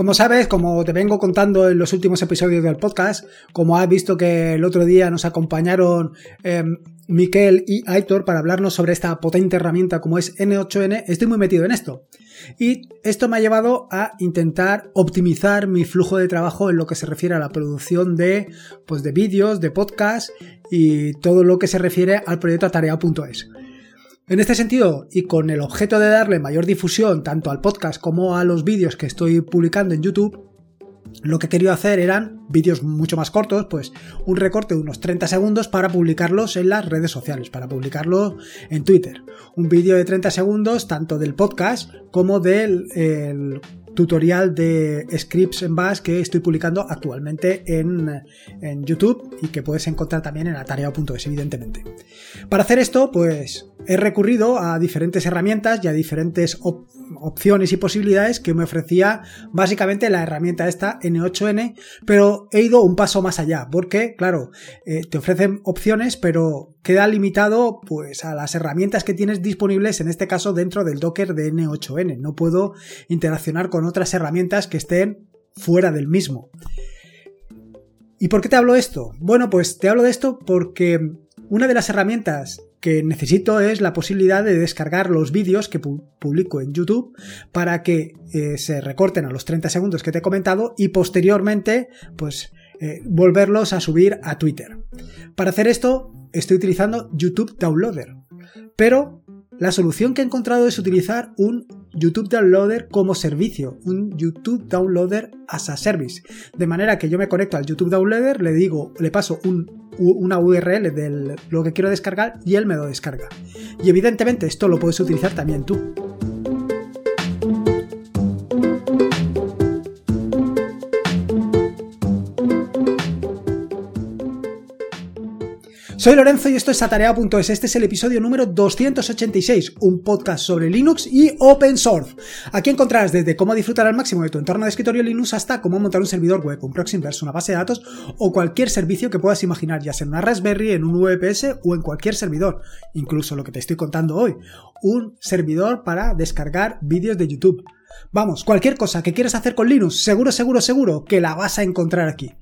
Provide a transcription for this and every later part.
Como sabes, como te vengo contando en los últimos episodios del podcast, como has visto que el otro día nos acompañaron eh, Miquel y Aitor para hablarnos sobre esta potente herramienta como es N8N, estoy muy metido en esto. Y esto me ha llevado a intentar optimizar mi flujo de trabajo en lo que se refiere a la producción de, pues de vídeos, de podcast y todo lo que se refiere al proyecto atareado.es. En este sentido, y con el objeto de darle mayor difusión tanto al podcast como a los vídeos que estoy publicando en YouTube, lo que quería hacer eran vídeos mucho más cortos, pues un recorte de unos 30 segundos para publicarlos en las redes sociales, para publicarlo en Twitter. Un vídeo de 30 segundos tanto del podcast como del tutorial de scripts en Bash que estoy publicando actualmente en, YouTube y que puedes encontrar también en atareado.es, evidentemente. Para hacer esto, pues he recurrido a diferentes herramientas y a diferentes opciones y posibilidades que me ofrecía básicamente la herramienta esta N8N, pero he ido un paso más allá, porque, claro, eh, te ofrecen opciones, pero queda limitado pues a las herramientas que tienes disponibles en este caso dentro del Docker de N8N. No puedo interaccionar con otras herramientas que estén fuera del mismo. ¿Y por qué te hablo esto? Bueno, pues te hablo de esto porque una de las herramientas que necesito es la posibilidad de descargar los vídeos que publico en YouTube para que eh, se recorten a los 30 segundos que te he comentado y posteriormente pues eh, volverlos a subir a Twitter. Para hacer esto estoy utilizando YouTube Downloader, pero la solución que he encontrado es utilizar un YouTube Downloader como servicio, un YouTube Downloader as a service. De manera que yo me conecto al YouTube Downloader, le digo, le paso una URL de lo que quiero descargar y él me lo descarga. Y evidentemente esto lo puedes utilizar también tú. Soy Lorenzo y esto es Atareado.es. Este es el episodio número 286, un podcast sobre Linux y Open Source. Aquí encontrarás desde cómo disfrutar al máximo de tu entorno de escritorio Linux hasta cómo montar un servidor web, un Proxyverse, una base de datos o cualquier servicio que puedas imaginar, ya sea en una Raspberry, en un VPS o en cualquier servidor. Incluso lo que te estoy contando hoy, un servidor para descargar vídeos de YouTube. Vamos, cualquier cosa que quieras hacer con Linux, seguro, seguro, seguro que la vas a encontrar aquí.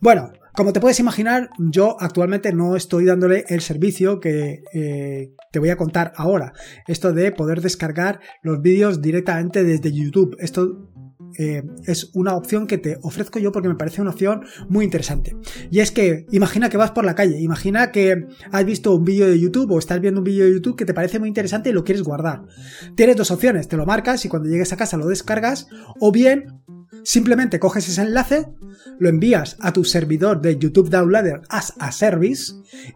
Bueno, como te puedes imaginar, yo actualmente no estoy dándole el servicio que eh, te voy a contar ahora. Esto de poder descargar los vídeos directamente desde YouTube. Esto eh, es una opción que te ofrezco yo porque me parece una opción muy interesante. Y es que imagina que vas por la calle, imagina que has visto un vídeo de YouTube o estás viendo un vídeo de YouTube que te parece muy interesante y lo quieres guardar. Tienes dos opciones, te lo marcas y cuando llegues a casa lo descargas o bien Simplemente coges ese enlace, lo envías a tu servidor de YouTube Downloader as a service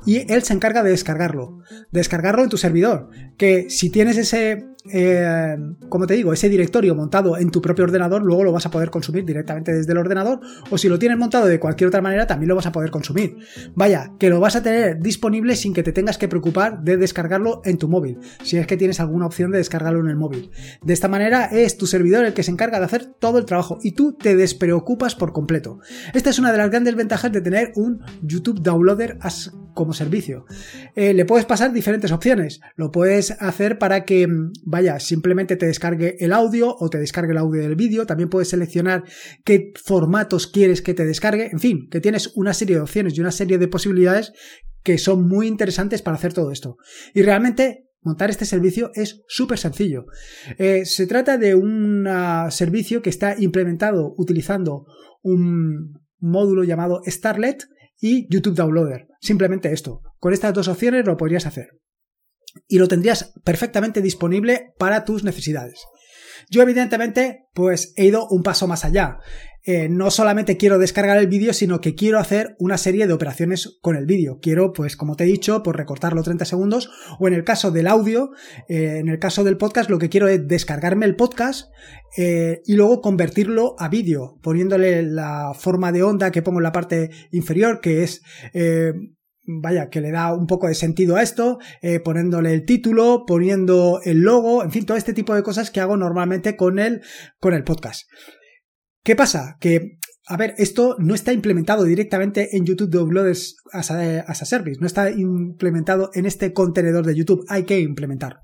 y él se encarga de descargarlo. Descargarlo en tu servidor. Que si tienes ese eh, como te digo, ese directorio montado en tu propio ordenador, luego lo vas a poder consumir directamente desde el ordenador, o si lo tienes montado de cualquier otra manera, también lo vas a poder consumir. Vaya, que lo vas a tener disponible sin que te tengas que preocupar de descargarlo en tu móvil, si es que tienes alguna opción de descargarlo en el móvil. De esta manera es tu servidor el que se encarga de hacer todo el trabajo y tú te despreocupas por completo. Esta es una de las grandes ventajas de tener un YouTube Downloader como servicio. Eh, le puedes pasar diferentes opciones. Lo puedes hacer para que vaya, simplemente te descargue el audio o te descargue el audio del vídeo. También puedes seleccionar qué formatos quieres que te descargue. En fin, que tienes una serie de opciones y una serie de posibilidades que son muy interesantes para hacer todo esto. Y realmente Montar este servicio es súper sencillo. Eh, se trata de un servicio que está implementado utilizando un módulo llamado Starlet y YouTube Downloader. Simplemente esto. Con estas dos opciones lo podrías hacer y lo tendrías perfectamente disponible para tus necesidades. Yo evidentemente pues he ido un paso más allá. Eh, no solamente quiero descargar el vídeo, sino que quiero hacer una serie de operaciones con el vídeo. Quiero, pues como te he dicho, pues recortarlo 30 segundos o en el caso del audio, eh, en el caso del podcast, lo que quiero es descargarme el podcast eh, y luego convertirlo a vídeo, poniéndole la forma de onda que pongo en la parte inferior, que es vaya, que le da un poco de sentido a esto, eh, poniéndole el título, poniendo el logo, en fin, todo este tipo de cosas que hago normalmente con el, con el podcast. ¿Qué pasa? Que, a ver, esto no está implementado directamente en YouTube Downloads as a, as Service, no está implementado en este contenedor de YouTube, hay que implementarlo.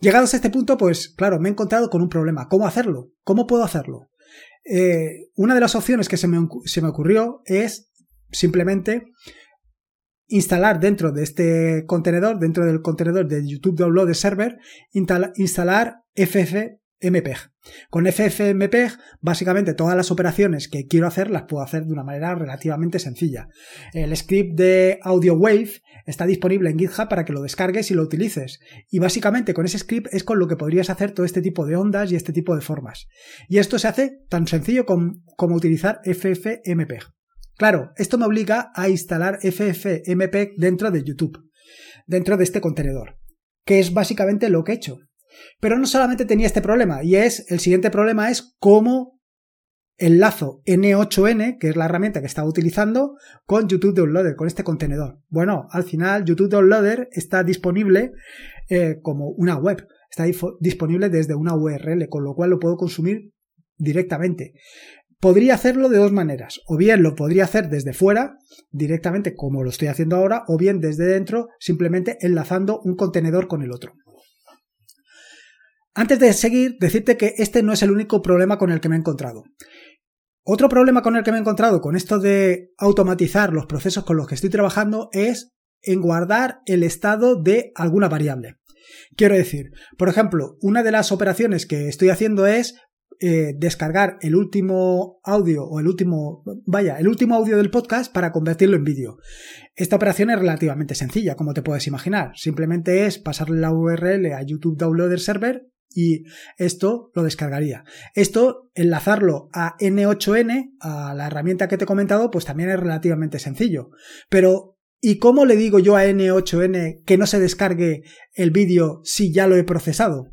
Llegados a este punto, pues claro, me he encontrado con un problema. ¿Cómo hacerlo? ¿Cómo puedo hacerlo? eh, una de las opciones que se me, se me ocurrió es simplemente instalar dentro de este contenedor, dentro del contenedor de YouTube Download Server, instalar FFmpeg. Con FFmpeg, básicamente todas las operaciones que quiero hacer las puedo hacer de una manera relativamente sencilla. El script de Audio Wave está disponible en GitHub para que lo descargues y lo utilices. Y básicamente con ese script es con lo que podrías hacer todo este tipo de ondas y este tipo de formas. Y esto se hace tan sencillo como, como utilizar FFmpeg. Claro, esto me obliga a instalar FFmpeg dentro de YouTube, dentro de este contenedor, que es básicamente lo que he hecho. Pero no solamente tenía este problema, y es, el siguiente problema es cómo enlazo N8N, que es la herramienta que estaba utilizando, con YouTube Downloader, con este contenedor. Bueno, al final YouTube Downloader está disponible eh, como una web, está disponible desde una URL, con lo cual lo puedo consumir directamente. Podría hacerlo de dos maneras, o bien lo podría hacer desde fuera, directamente como lo estoy haciendo ahora, o bien desde dentro, simplemente enlazando un contenedor con el otro. Antes de seguir, decirte que este no es el único problema con el que me he encontrado. Otro problema con el que me he encontrado con esto de automatizar los procesos con los que estoy trabajando es en guardar el estado de alguna variable. Quiero decir, por ejemplo, una de las operaciones que estoy haciendo es eh, descargar el último audio o el último, vaya, el último audio del podcast para convertirlo en vídeo. Esta operación es relativamente sencilla, como te puedes imaginar. Simplemente es pasarle la URL a YouTube Downloader Server y esto lo descargaría. Esto, enlazarlo a N8N, a la herramienta que te he comentado, pues también es relativamente sencillo. Pero, ¿y cómo le digo yo a N8N que no se descargue el vídeo si ya lo he procesado?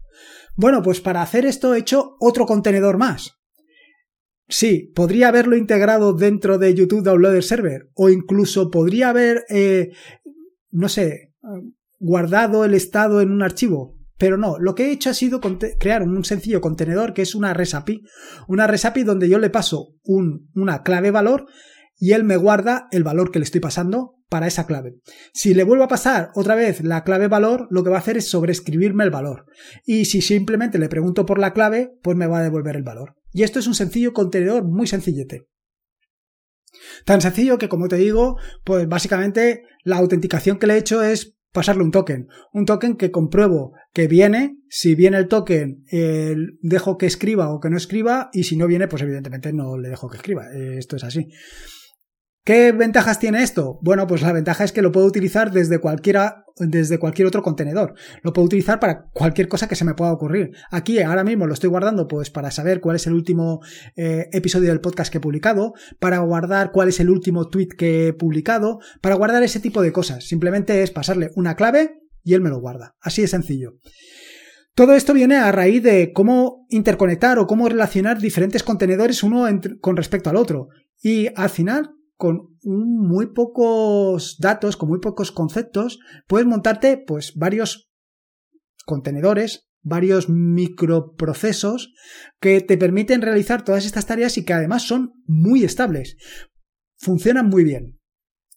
Bueno, pues para hacer esto he hecho otro contenedor más. Sí, podría haberlo integrado dentro de YouTube Downloader Server o incluso podría haber, eh, no sé, guardado el estado en un archivo. Pero no, lo que he hecho ha sido crear un sencillo contenedor que es una REST Una REST donde yo le paso un, una clave valor y él me guarda el valor que le estoy pasando para esa clave. Si le vuelvo a pasar otra vez la clave valor, lo que va a hacer es sobreescribirme el valor. Y si simplemente le pregunto por la clave, pues me va a devolver el valor. Y esto es un sencillo contenedor muy sencillete. Tan sencillo que, como te digo, pues básicamente la autenticación que le he hecho es pasarle un token. Un token que compruebo que viene. Si viene el token, eh, dejo que escriba o que no escriba. Y si no viene, pues evidentemente no le dejo que escriba. esto es así. ¿Qué ventajas tiene esto? Bueno, pues la ventaja es que lo puedo utilizar desde cualquiera, desde cualquier otro contenedor. Lo puedo utilizar para cualquier cosa que se me pueda ocurrir. Aquí ahora mismo lo estoy guardando pues para saber cuál es el último eh, episodio del podcast que he publicado, para guardar cuál es el último tweet que he publicado, para guardar ese tipo de cosas. Simplemente es pasarle una clave y él me lo guarda. Así de sencillo. Todo esto viene a raíz de cómo interconectar o cómo relacionar diferentes contenedores uno con respecto al otro. Y al final con muy pocos datos, con muy pocos conceptos, puedes montarte pues varios contenedores, varios microprocesos que te permiten realizar todas estas tareas y que además son muy estables. Funcionan muy bien.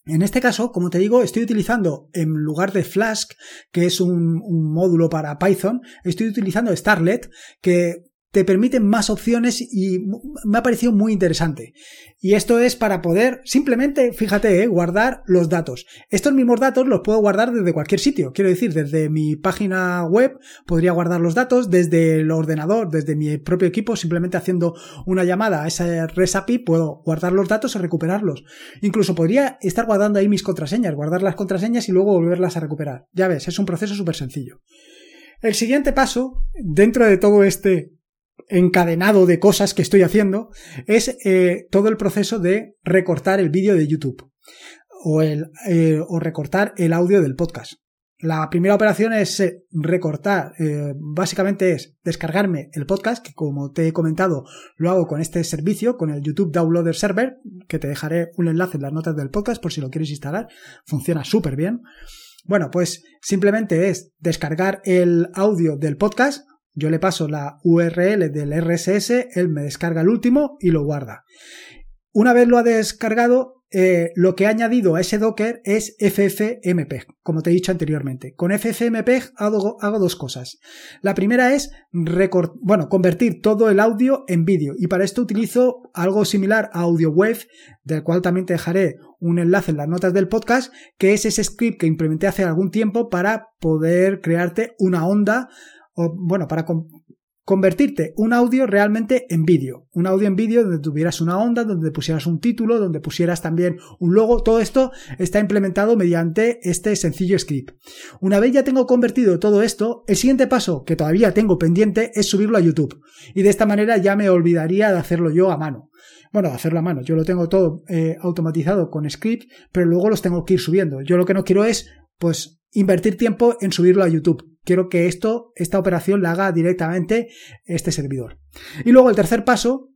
En este caso, como te digo, estoy utilizando en lugar de Flask, que es un, un módulo para Python, estoy utilizando Starlet, que te permiten más opciones y me ha parecido muy interesante. Y esto es para poder simplemente, fíjate, eh, guardar los datos. Estos mismos datos los puedo guardar desde cualquier sitio. Quiero decir, desde mi página web podría guardar los datos, desde el ordenador, desde mi propio equipo, simplemente haciendo una llamada a esa REST API puedo guardar los datos y recuperarlos. Incluso podría estar guardando ahí mis contraseñas, guardar las contraseñas y luego volverlas a recuperar. Ya ves, es un proceso súper sencillo. El siguiente paso, dentro de todo este encadenado de cosas que estoy haciendo es eh, todo el proceso de recortar el vídeo de YouTube o, el, eh, o recortar el audio del podcast. La primera operación es eh, recortar, básicamente es descargarme el podcast, que como te he comentado, lo hago con este servicio, con el YouTube Downloader Server, que te dejaré un enlace en las notas del podcast por si lo quieres instalar. Funciona súper bien. Bueno, pues simplemente es descargar el audio del podcast, yo le paso la URL del RSS, él me descarga el último y lo guarda. Una vez lo ha descargado, eh, lo que he añadido a ese Docker es FFmpeg, como te he dicho anteriormente. Con FFmpeg hago, hago dos cosas. La primera es bueno, convertir todo el audio en vídeo y para esto utilizo algo similar a AudioWave, del cual también te dejaré un enlace en las notas del podcast, que es ese script que implementé hace algún tiempo para poder crearte una onda o bueno, para convertirte un audio realmente en vídeo. Un audio en vídeo donde tuvieras una onda, donde pusieras un título, donde pusieras también un logo. Todo esto está implementado mediante este sencillo script. Una vez ya tengo convertido todo esto, el siguiente paso que todavía tengo pendiente es subirlo a YouTube. Y de esta manera ya me olvidaría de hacerlo yo a mano. Bueno, hacerlo a mano. Yo lo tengo todo eh, automatizado con script, pero luego los tengo que ir subiendo. Yo lo que no quiero es, pues, invertir tiempo en subirlo a YouTube quiero que esto, esta operación la haga directamente este servidor. Y luego el tercer paso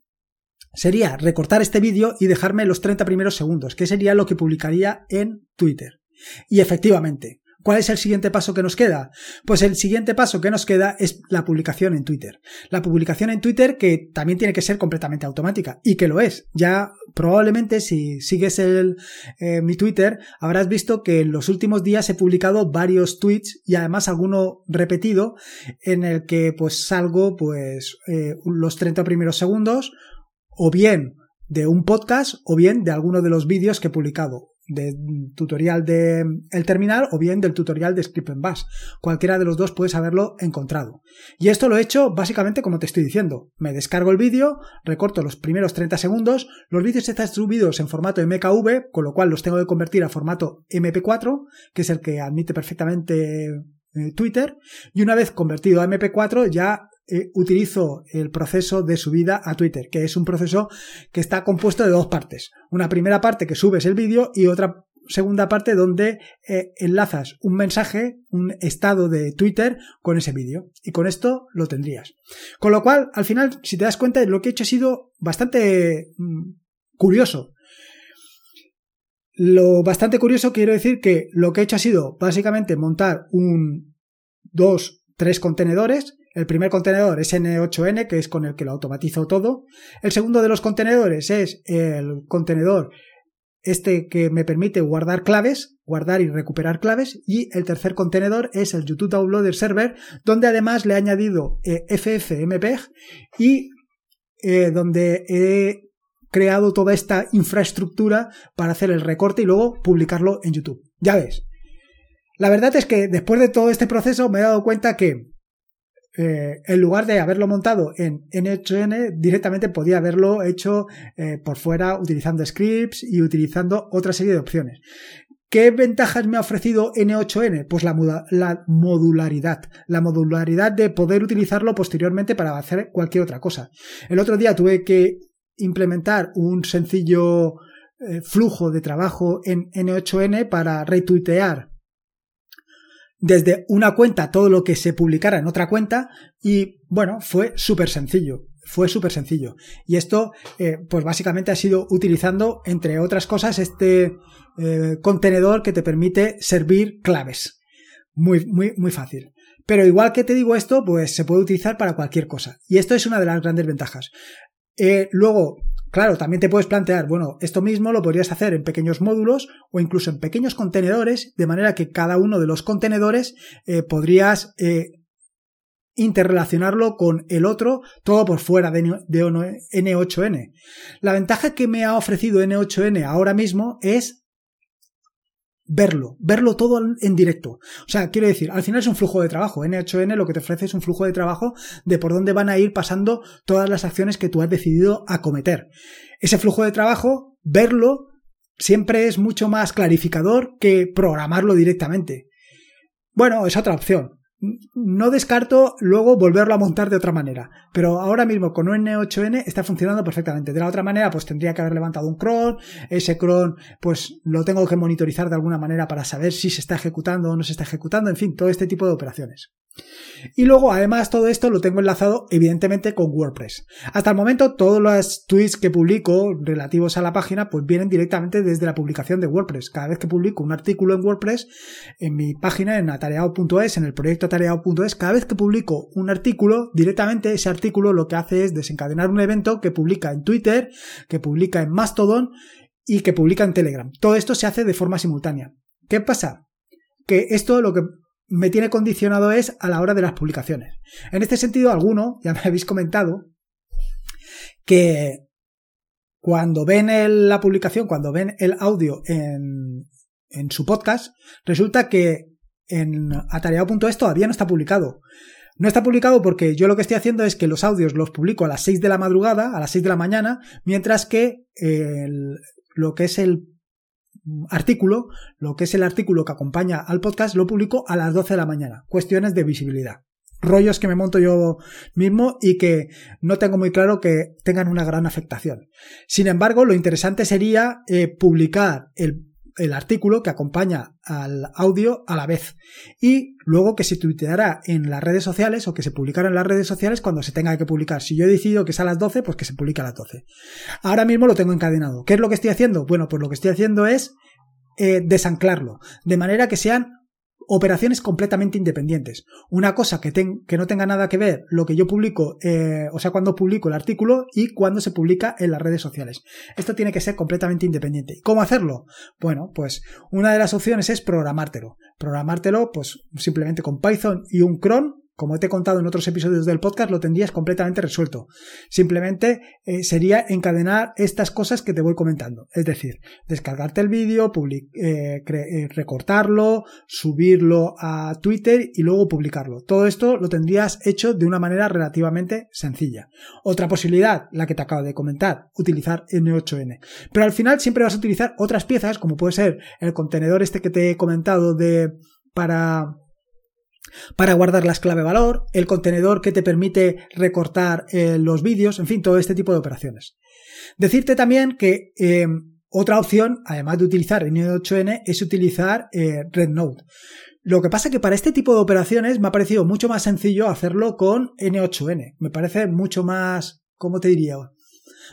sería recortar este vídeo y dejarme los 30 primeros segundos, que sería lo que publicaría en Twitter. Y efectivamente, ¿Cuál es el siguiente paso que nos queda? Pues el siguiente paso que nos queda es la publicación en Twitter. La publicación en Twitter que también tiene que ser completamente automática y que lo es. Ya probablemente si sigues el, eh, mi Twitter habrás visto que en los últimos días he publicado varios tweets y además alguno repetido en el que pues salgo pues eh, los 30 primeros segundos o bien de un podcast o bien de alguno de los vídeos que he publicado del tutorial de el terminal o bien del tutorial de Script en Bash. Cualquiera de los dos puedes haberlo encontrado. Y esto lo he hecho básicamente como te estoy diciendo. Me descargo el vídeo, recorto los primeros 30 segundos, los vídeos están subidos en formato MKV, con lo cual los tengo que convertir a formato MP4, que es el que admite perfectamente eh, Twitter, y una vez convertido a MP4 ya eh, utilizo el proceso de subida a Twitter, que es un proceso que está compuesto de dos partes. Una primera parte que subes el vídeo y otra segunda parte donde eh, enlazas un mensaje, un estado de Twitter con ese vídeo. Y con esto lo tendrías. Con lo cual, al final, si te das cuenta, lo que he hecho ha sido bastante mm, curioso. Lo bastante curioso quiero decir que lo que he hecho ha sido básicamente montar un, dos, tres contenedores el primer contenedor es N8N, que es con el que lo automatizo todo. El segundo de los contenedores es el contenedor este que me permite guardar claves, guardar y recuperar claves. Y el tercer contenedor es el YouTube Downloader Server, donde además le he añadido eh, FFmpeg y eh, donde he creado toda esta infraestructura para hacer el recorte y luego publicarlo en YouTube. Ya ves. La verdad es que después de todo este proceso me he dado cuenta que eh, en lugar de haberlo montado en N8N, directamente podía haberlo hecho eh, por fuera utilizando scripts y utilizando otra serie de opciones. ¿Qué ventajas me ha ofrecido N8N? Pues la, la, modularidad. La modularidad de poder utilizarlo posteriormente para hacer cualquier otra cosa. El otro día tuve que implementar un sencillo eh, flujo de trabajo en N8N para retuitear desde una cuenta todo lo que se publicara en otra cuenta y bueno, fue súper sencillo. Fue súper sencillo. Y esto, eh, pues básicamente ha sido utilizando, entre otras cosas, este eh, contenedor que te permite servir claves. Muy, muy, muy fácil. Pero igual que te digo esto, pues se puede utilizar para cualquier cosa. Y esto es una de las grandes ventajas. Eh, luego, Claro, también te puedes plantear, bueno, esto mismo lo podrías hacer en pequeños módulos o incluso en pequeños contenedores, de manera que cada uno de los contenedores eh, podrías eh, interrelacionarlo con el otro, todo por fuera de, de N8N. La ventaja que me ha ofrecido N8N ahora mismo es verlo, verlo todo en directo. O sea, quiero decir, al final es un flujo de trabajo. N8N lo que te ofrece es un flujo de trabajo de por dónde van a ir pasando todas las acciones que tú has decidido acometer. Ese flujo de trabajo, verlo, siempre es mucho más clarificador que programarlo directamente. Bueno, es otra opción no descarto luego volverlo a montar de otra manera, pero ahora mismo con un N8N está funcionando perfectamente. De la otra manera, pues tendría que haber levantado un cron, ese cron pues lo tengo que monitorizar de alguna manera para saber si se está ejecutando o no se está ejecutando, en fin, todo este tipo de operaciones. Y luego, además, todo esto lo tengo enlazado, evidentemente, con WordPress. Hasta el momento, todos los tweets que publico relativos a la página, pues vienen directamente desde la publicación de WordPress. Cada vez que publico un artículo en WordPress, en mi página, en atareado.es, en el proyecto atareado.es, cada vez que publico un artículo, directamente ese artículo lo que hace es desencadenar un evento que publica en Twitter, que publica en Mastodon, y que publica en Telegram. Todo esto se hace de forma simultánea. ¿Qué pasa? Que esto lo que me tiene condicionado es a la hora de las publicaciones. En este sentido, alguno, ya me habéis comentado, que cuando ven la publicación, cuando ven el audio en su podcast, resulta que en atareado.es todavía no está publicado. No está publicado porque yo lo que estoy haciendo es que los audios los publico a las 6 de la madrugada, a las 6 de la mañana, mientras que lo que es el artículo, lo que es el artículo que acompaña al podcast, lo publico a las 12 de la mañana. Cuestiones de visibilidad. Rollos que me monto yo mismo y que no tengo muy claro que tengan una gran afectación. Sin embargo, lo interesante sería eh, publicar el el artículo que acompaña al audio a la vez y luego que se tuiteará en las redes sociales o que se publicará en las redes sociales cuando se tenga que publicar. Si yo he decidido que es a las 12, pues que se publique a las 12. Ahora mismo lo tengo encadenado. ¿Qué es lo que estoy haciendo? Bueno, pues lo que estoy haciendo es eh, desanclarlo, de manera que sean operaciones completamente independientes. Una cosa que, no tenga nada que ver lo que yo publico, eh, o sea, cuando publico el artículo y cuando se publica en las redes sociales. Esto tiene que ser completamente independiente. ¿Cómo hacerlo? Bueno, pues una de las opciones es programártelo. Programártelo, pues simplemente con Python y un cron como te he contado en otros episodios del podcast, lo tendrías completamente resuelto. Simplemente eh, sería encadenar estas cosas que te voy comentando. Es decir, descargarte el vídeo, eh, eh, recortarlo, subirlo a Twitter y luego publicarlo. Todo esto lo tendrías hecho de una manera relativamente sencilla. Otra posibilidad, la que te acabo de comentar, utilizar N8N. Pero al final siempre vas a utilizar otras piezas, como puede ser el contenedor este que te he comentado de para para guardar las clave valor, el contenedor que te permite recortar eh, los vídeos, en fin, todo este tipo de operaciones. Decirte también que em, otra opción, además de utilizar N8N, es utilizar eh, RedNote. Lo que pasa que para este tipo de operaciones me ha parecido mucho más sencillo hacerlo con N8N. Me parece mucho más, ¿cómo te diría?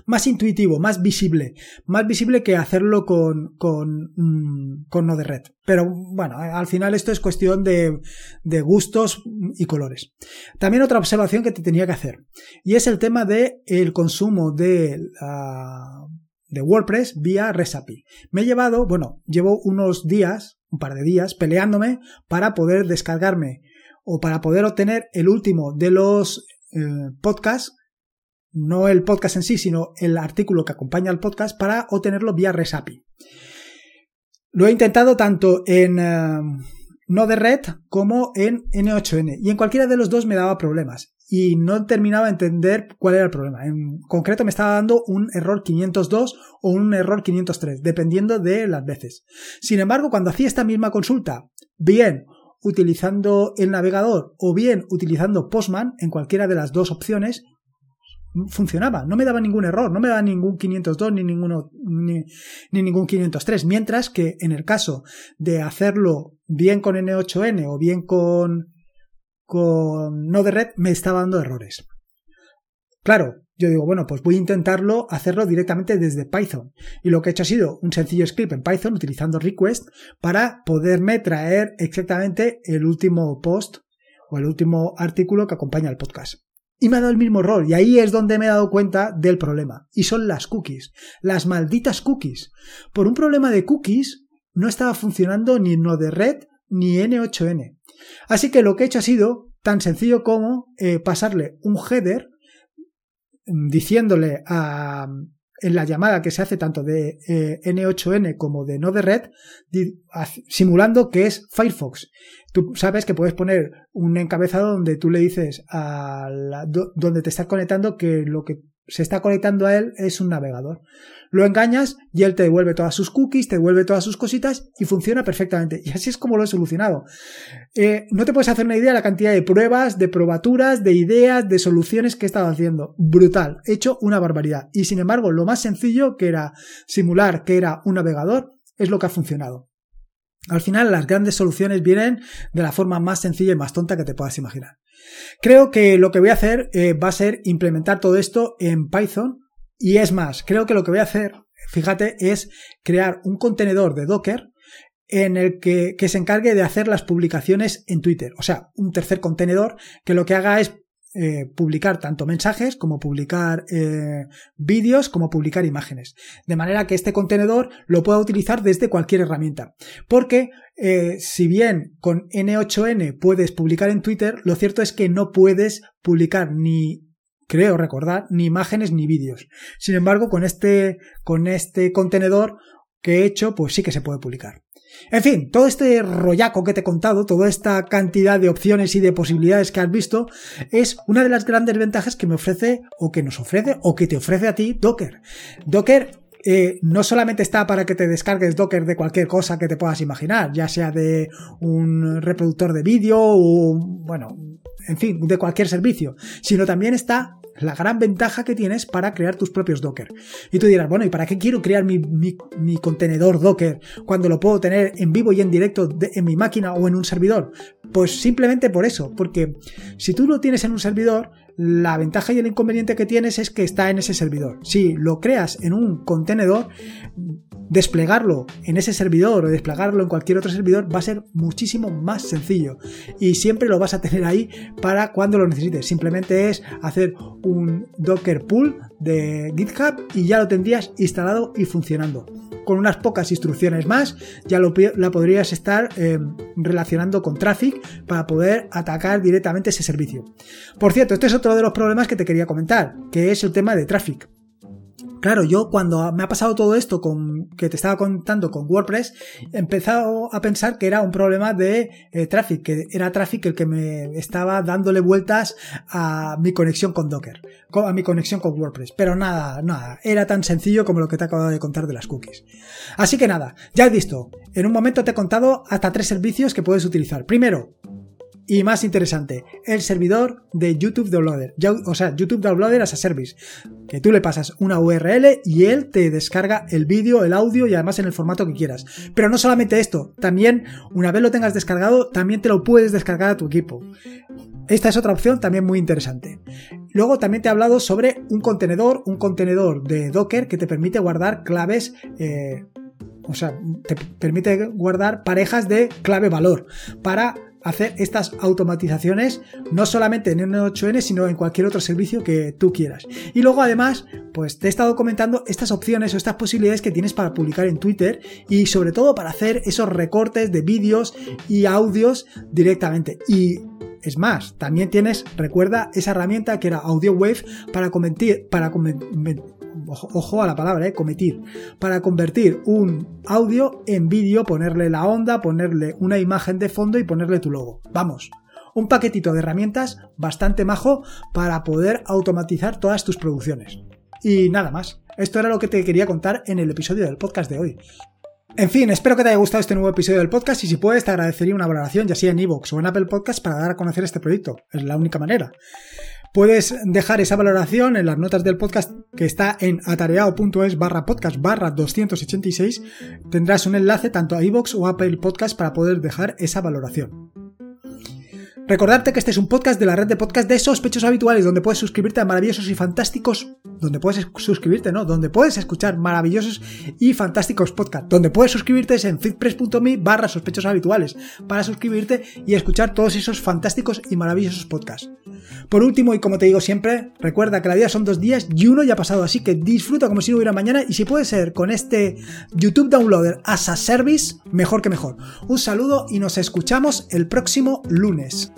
Más intuitivo, más visible, más visible que hacerlo con, con, mm, con no de red. Pero bueno, al final esto es cuestión de, de gustos y colores. También otra observación que te tenía que hacer, y es el tema de el consumo de, de WordPress vía Resapi. Me he llevado, bueno, llevo unos días, un par de días, peleándome para poder descargarme o para poder obtener el último de los eh, podcasts no el podcast en sí, sino el artículo que acompaña al podcast para obtenerlo vía RESAPI. Lo he intentado tanto en eh, Node Red como en N8N y en cualquiera de los dos me daba problemas y no terminaba de entender cuál era el problema. En concreto me estaba dando un error 502 o un error 503, dependiendo de las veces. Sin embargo, cuando hacía esta misma consulta, bien utilizando el navegador o bien utilizando Postman, en cualquiera de las dos opciones, funcionaba, no me daba ningún error, no me daba ningún 502 ni, ninguno, ni, ningún 503, mientras que en el caso de hacerlo bien con N8N o bien con, con Node-RED me estaba dando errores. Claro, yo digo, bueno, pues voy a intentarlo hacerlo directamente desde Python. Y lo que he hecho ha sido un sencillo script en Python utilizando request para poderme traer exactamente el último post o el último artículo que acompaña al podcast y me ha dado el mismo error. Y ahí es donde me he dado cuenta del problema. Y son las cookies. Las malditas cookies. Por un problema de cookies no estaba funcionando ni Node-RED ni N8N. Así que lo que he hecho ha sido tan sencillo como eh, pasarle un header mm, diciéndole a, en la llamada que se hace tanto de eh, N8N como de Node-RED, simulando que es Firefox. Tú sabes que puedes poner un encabezado donde tú le dices a donde te estás conectando que lo que se está conectando a él es un navegador. Lo engañas y él te devuelve todas sus cookies, te devuelve todas sus cositas y funciona perfectamente. Y así es como lo he solucionado. Eh, no te puedes hacer una idea de la cantidad de pruebas, de probaturas, de ideas, de soluciones que he estado haciendo. Brutal. He hecho una barbaridad. Y sin embargo, lo más sencillo que era simular que era un navegador es lo que ha funcionado. Al final, las grandes soluciones vienen de la forma más sencilla y más tonta que te puedas imaginar. Creo que lo que voy a hacer eh, va a ser implementar todo esto en Python y es más, creo que lo que voy a hacer, fíjate, es crear un contenedor de Docker en el que, que se encargue de hacer las publicaciones en Twitter. O sea, un tercer contenedor que lo que haga es eh, publicar tanto mensajes como publicar eh, vídeos como publicar imágenes. De manera que este contenedor lo pueda utilizar desde cualquier herramienta. Porque eh, si bien con N8N puedes publicar en Twitter, lo cierto es que no puedes publicar ni creo recordar, ni imágenes ni vídeos. Sin embargo, con este, con este contenedor que he hecho, pues sí que se puede publicar. En fin, todo este rollaco que te he contado, toda esta cantidad de opciones y de posibilidades que has visto, es una de las grandes ventajas que me ofrece, o que nos ofrece, o que te ofrece a ti Docker. Docker eh, no solamente está para que te descargues Docker de cualquier cosa que te puedas imaginar, ya sea de un reproductor de vídeo o, bueno, en fin, de cualquier servicio, sino también está la gran ventaja que tienes para crear tus propios Docker. Y tú dirás, bueno, ¿y para qué quiero crear mi, contenedor Docker cuando lo puedo tener en vivo y en directo en mi máquina o en un servidor? Pues simplemente por eso, porque si tú lo tienes en un servidor, la ventaja y el inconveniente que tienes es que está en ese servidor. Si lo creas en un contenedor, desplegarlo en ese servidor o desplegarlo en cualquier otro servidor va a ser muchísimo más sencillo y siempre lo vas a tener ahí para cuando lo necesites. Simplemente es hacer un Docker pull de GitHub y ya lo tendrías instalado y funcionando. Con unas pocas instrucciones más ya lo, la podrías estar eh, relacionando con Traffic para poder atacar directamente ese servicio. Por cierto, este es otro de los problemas que te quería comentar, que es el tema de Traffic. Claro, yo cuando me ha pasado todo esto con que te estaba contando con WordPress, he empezado a pensar que era un problema de eh, Traffic, que era Traffic el que me estaba dándole vueltas a mi conexión con Docker, a mi conexión con WordPress. Pero nada, nada, era tan sencillo como lo que te acabo de contar de las cookies. Así que nada, ya has visto, en un momento te he contado hasta tres servicios que puedes utilizar. Primero, y más interesante, el servidor de YouTube Downloader. O sea, YouTube Downloader as a Service. Que tú le pasas una URL y él te descarga el vídeo, el audio y además en el formato que quieras. Pero no solamente esto, también una vez lo tengas descargado, también te lo puedes descargar a tu equipo. Esta es otra opción también muy interesante. Luego también te he hablado sobre un contenedor, un contenedor de Docker que te permite guardar claves eh, o sea, te permite guardar parejas de clave valor para hacer estas automatizaciones no solamente en N8N, sino en cualquier otro servicio que tú quieras. Y luego además, pues te he estado comentando estas opciones o estas posibilidades que tienes para publicar en Twitter y sobre todo para hacer esos recortes de vídeos y audios directamente. Y es más, también tienes, recuerda esa herramienta que era AudioWave para comentar, para ojo, a la palabra, eh, cometir, para convertir un audio en vídeo, ponerle la onda, ponerle una imagen de fondo y ponerle tu logo. Vamos, un paquetito de herramientas bastante majo para poder automatizar todas tus producciones. Y nada más, esto era lo que te quería contar en el episodio del podcast de hoy. En fin, espero que te haya gustado este nuevo episodio del podcast y si puedes te agradecería una valoración ya sea en iVoox o en Apple Podcast para dar a conocer este proyecto. Es la única manera. Puedes dejar esa valoración en las notas del podcast que está en atareado.es barra podcast barra 286. Tendrás un enlace tanto a iVoox o Apple Podcast para poder dejar esa valoración. Recordarte que este es un podcast de la red de podcast de sospechosos habituales, donde puedes suscribirte a maravillosos y fantásticos. Donde puedes suscribirte, ¿no? Donde puedes escuchar maravillosos y fantásticos podcasts. Donde puedes suscribirte es en fitpress.me barra habituales para suscribirte y escuchar todos esos fantásticos y maravillosos podcasts. Por último, y como te digo siempre, recuerda que la vida son dos días y uno ya ha pasado, así que disfruta como si no hubiera mañana y si puede ser con este YouTube Downloader as a Service, mejor que mejor. Un saludo y nos escuchamos el próximo lunes.